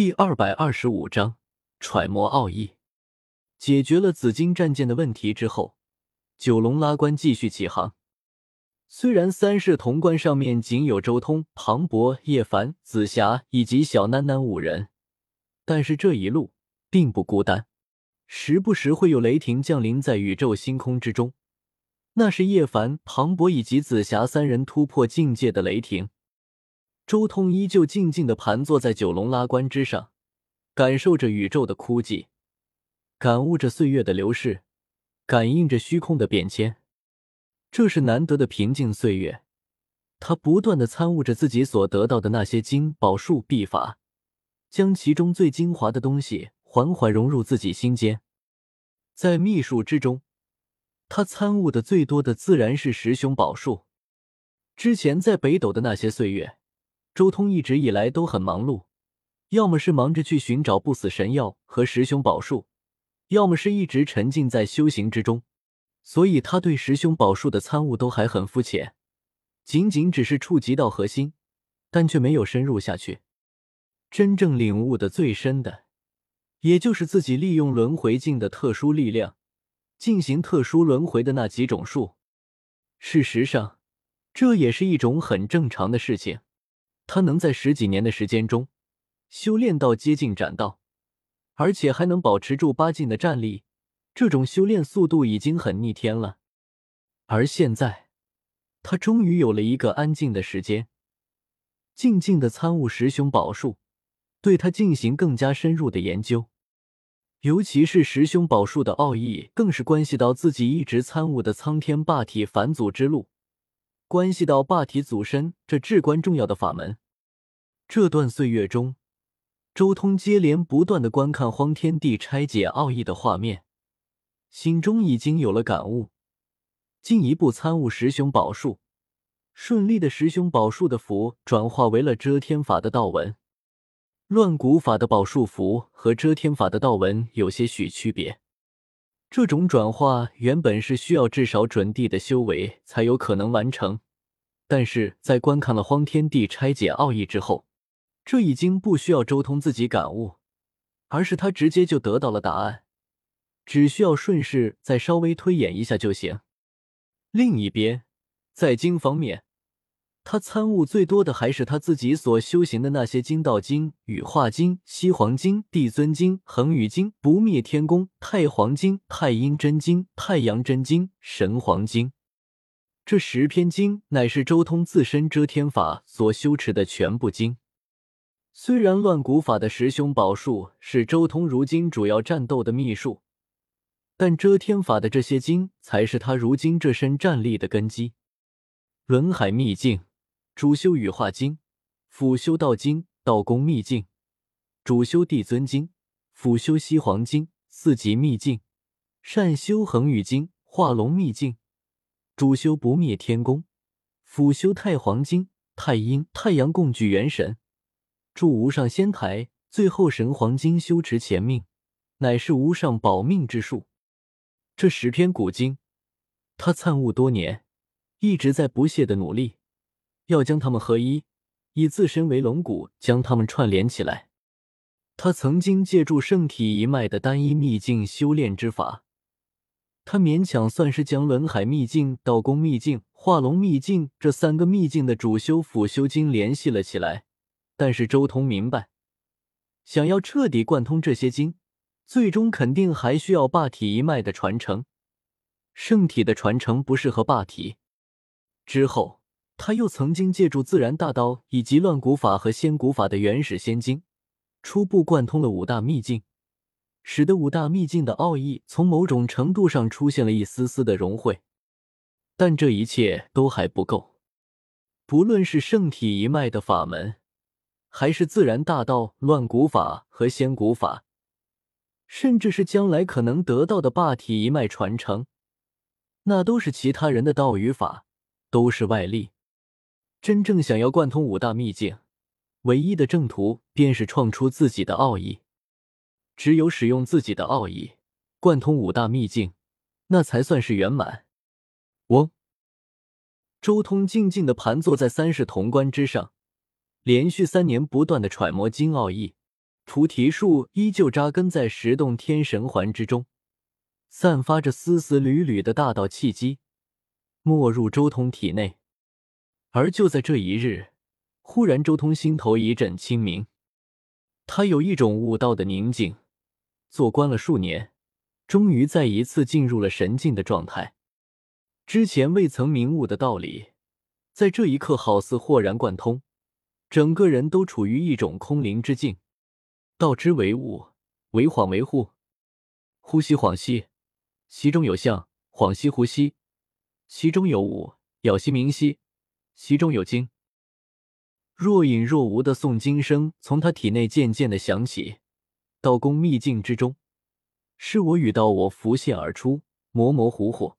第二百二十五章揣摩奥义。解决了紫金战舰的问题之后，九龙拉关继续起航。虽然三世潼关上面仅有周通、庞博、叶凡、紫霞以及小囡囡五人，但是这一路并不孤单，时不时会有雷霆降临在宇宙星空之中。那是叶凡、庞博以及紫霞三人突破境界的雷霆。周通依旧静静的盘坐在九龙拉棺之上，感受着宇宙的枯寂，感悟着岁月的流逝，感应着虚空的变迁。这是难得的平静岁月。他不断的参悟着自己所得到的那些经宝术秘法，将其中最精华的东西缓缓融入自己心间。在秘术之中，他参悟的最多的自然是十雄宝术。之前在北斗的那些岁月。周通一直以来都很忙碌，要么是忙着去寻找不死神药和十凶宝术，要么是一直沉浸在修行之中，所以他对十凶宝术的参悟都还很肤浅，仅仅只是触及到核心，但却没有深入下去。真正领悟的最深的，也就是自己利用轮回镜的特殊力量进行特殊轮回的那几种术。事实上，这也是一种很正常的事情。他能在十几年的时间中修炼到接近斩道，而且还能保持住八境的战力，这种修炼速度已经很逆天了。而现在，他终于有了一个安静的时间，静静的参悟十凶宝术，对他进行更加深入的研究。尤其是十凶宝术的奥义，更是关系到自己一直参悟的苍天霸体返祖之路。关系到霸体祖身这至关重要的法门。这段岁月中，周通接连不断的观看荒天地拆解奥义的画面，心中已经有了感悟，进一步参悟十凶宝术，顺利的十凶宝术的符转化为了遮天法的道文。乱古法的宝术符和遮天法的道文有些许区别。这种转化原本是需要至少准地的修为才有可能完成，但是在观看了荒天地拆解奥义之后，这已经不需要周通自己感悟，而是他直接就得到了答案，只需要顺势再稍微推演一下就行。另一边，在经方面。他参悟最多的还是他自己所修行的那些经道经、羽化经、西黄经、帝尊经、恒宇经、不灭天宫、太黄经、太阴真经、太阳真经、神黄经。这十篇经乃是周通自身遮天法所修持的全部经。虽然乱古法的十凶宝术是周通如今主要战斗的秘术，但遮天法的这些经才是他如今这身战力的根基。轮海秘境。主修羽化经，辅修道经、道功秘境；主修帝尊经，辅修西黄经四级秘境；善修恒宇经、化龙秘境；主修不灭天宫，辅修太黄经、太阴、太阳共聚元神；助无上仙台，最后神黄经修持前命，乃是无上保命之术。这十篇古经，他参悟多年，一直在不懈的努力。要将他们合一，以自身为龙骨，将他们串联起来。他曾经借助圣体一脉的单一秘境修炼之法，他勉强算是将轮海秘境、道宫秘境、化龙秘境这三个秘境的主修辅修经联系了起来。但是周通明白，想要彻底贯通这些经，最终肯定还需要霸体一脉的传承。圣体的传承不适合霸体。之后。他又曾经借助自然大道以及乱古法和仙古法的原始仙经，初步贯通了五大秘境，使得五大秘境的奥义从某种程度上出现了一丝丝的融汇。但这一切都还不够，不论是圣体一脉的法门，还是自然大道、乱古法和仙古法，甚至是将来可能得到的霸体一脉传承，那都是其他人的道与法，都是外力。真正想要贯通五大秘境，唯一的正途便是创出自己的奥义。只有使用自己的奥义贯通五大秘境，那才算是圆满。嗡！周通静静的盘坐在三世潼关之上，连续三年不断的揣摩金奥义，菩提树依旧扎根在十洞天神环之中，散发着丝丝缕缕的大道气机，没入周通体内。而就在这一日，忽然周通心头一阵清明，他有一种悟道的宁静。做官了数年，终于再一次进入了神境的状态。之前未曾明悟的道理，在这一刻好似豁然贯通，整个人都处于一种空灵之境。道之为物，为恍为惚，呼吸恍兮，其中有象；恍兮呼吸，其中有物；杳兮明兮，其中有精。若隐若无的诵经声从他体内渐渐的响起。道宫秘境之中，是我与道我浮现而出，模模糊糊，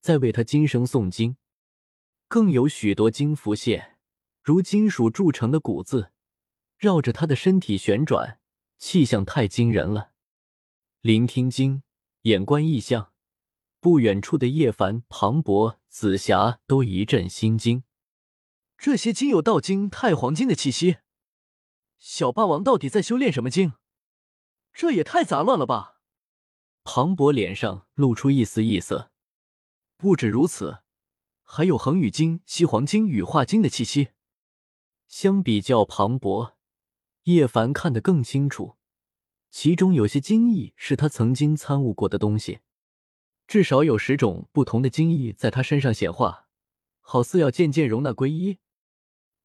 在为他今生诵经。更有许多经浮现，如金属铸成的古字，绕着他的身体旋转，气象太惊人了。聆听经，眼观异象，不远处的叶凡、庞博、紫霞都一阵心惊。这些经有道经、太黄经的气息，小霸王到底在修炼什么经？这也太杂乱了吧！庞博脸上露出一丝异色。不止如此，还有恒宇经、西黄经、羽化经的气息。相比较庞博，叶凡看得更清楚，其中有些经义是他曾经参悟过的东西，至少有十种不同的经义在他身上显化，好似要渐渐容纳归一。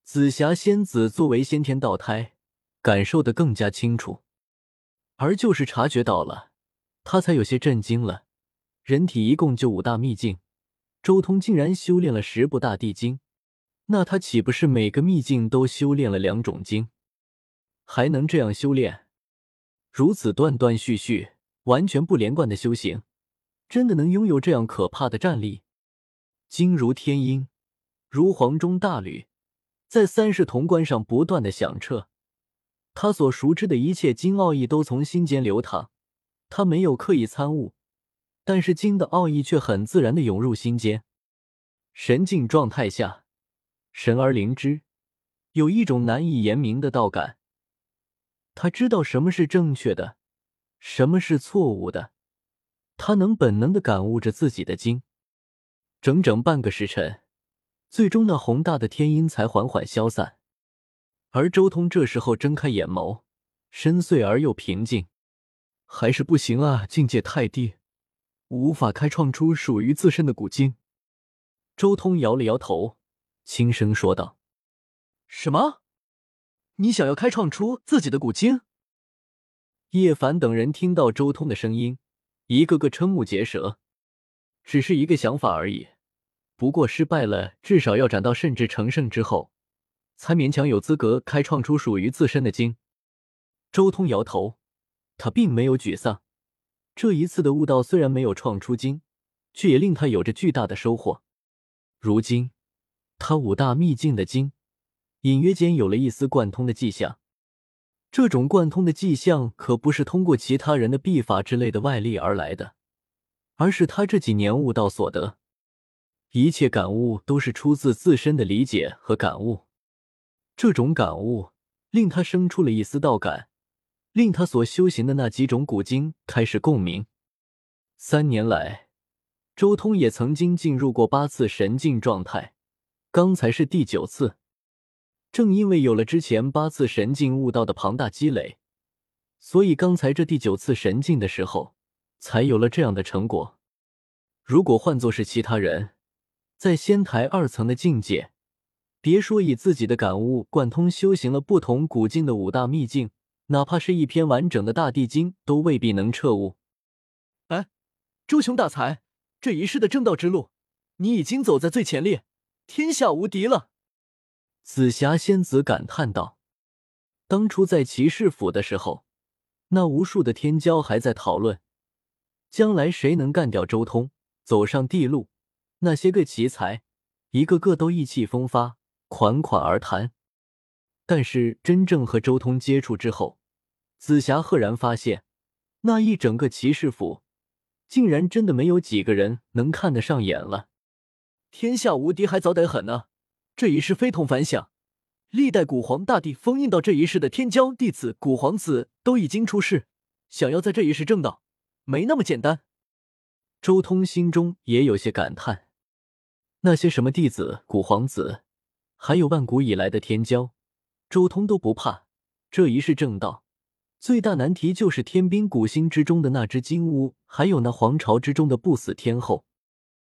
紫霞仙子作为先天道胎，感受的更加清楚。而就是察觉到了，他才有些震惊了。人体一共就五大秘境，周通竟然修炼了十部大地经，那他岂不是每个秘境都修炼了两种经？还能这样修炼？如此断断续续、完全不连贯的修行，真的能拥有这样可怕的战力？经如天音，如黄钟大吕，在三世潼关上不断的响彻。他所熟知的一切经奥义都从心间流淌，他没有刻意参悟，但是经的奥义却很自然的涌入心间。神境状态下，神而灵知，有一种难以言明的道感。他知道什么是正确的，什么是错误的，他能本能的感悟着自己的经。整整半个时辰，最终那宏大的天音才缓缓消散。而周通这时候睁开眼眸，深邃而又平静。还是不行啊，境界太低，无法开创出属于自身的古经。周通摇了摇头，轻声说道：“什么？你想要开创出自己的古经？”叶凡等人听到周通的声音，一个个瞠目结舌。只是一个想法而已，不过失败了，至少要斩到甚至成圣之后。才勉强有资格开创出属于自身的经。周通摇头，他并没有沮丧。这一次的悟道虽然没有创出经，却也令他有着巨大的收获。如今，他五大秘境的经，隐约间有了一丝贯通的迹象。这种贯通的迹象可不是通过其他人的秘法之类的外力而来的，而是他这几年悟道所得。一切感悟都是出自自身的理解和感悟。这种感悟令他生出了一丝道感，令他所修行的那几种古经开始共鸣。三年来，周通也曾经进入过八次神境状态，刚才是第九次。正因为有了之前八次神境悟道的庞大积累，所以刚才这第九次神境的时候，才有了这样的成果。如果换作是其他人，在仙台二层的境界。别说以自己的感悟贯通修行了不同古境的五大秘境，哪怕是一篇完整的大地经，都未必能彻悟。哎，周雄大才，这一世的正道之路，你已经走在最前列，天下无敌了。紫霞仙子感叹道：“当初在骑士府的时候，那无数的天骄还在讨论，将来谁能干掉周通，走上帝路。那些个奇才，一个个都意气风发。”款款而谈，但是真正和周通接触之后，紫霞赫然发现，那一整个骑士府，竟然真的没有几个人能看得上眼了。天下无敌还早得很呢，这一世非同凡响，历代古皇大帝封印到这一世的天骄弟子、古皇子都已经出世，想要在这一世正道，没那么简单。周通心中也有些感叹：那些什么弟子、古皇子，还有万古以来的天骄，周通都不怕。这一世正道，最大难题就是天兵古星之中的那只金乌，还有那皇朝之中的不死天后。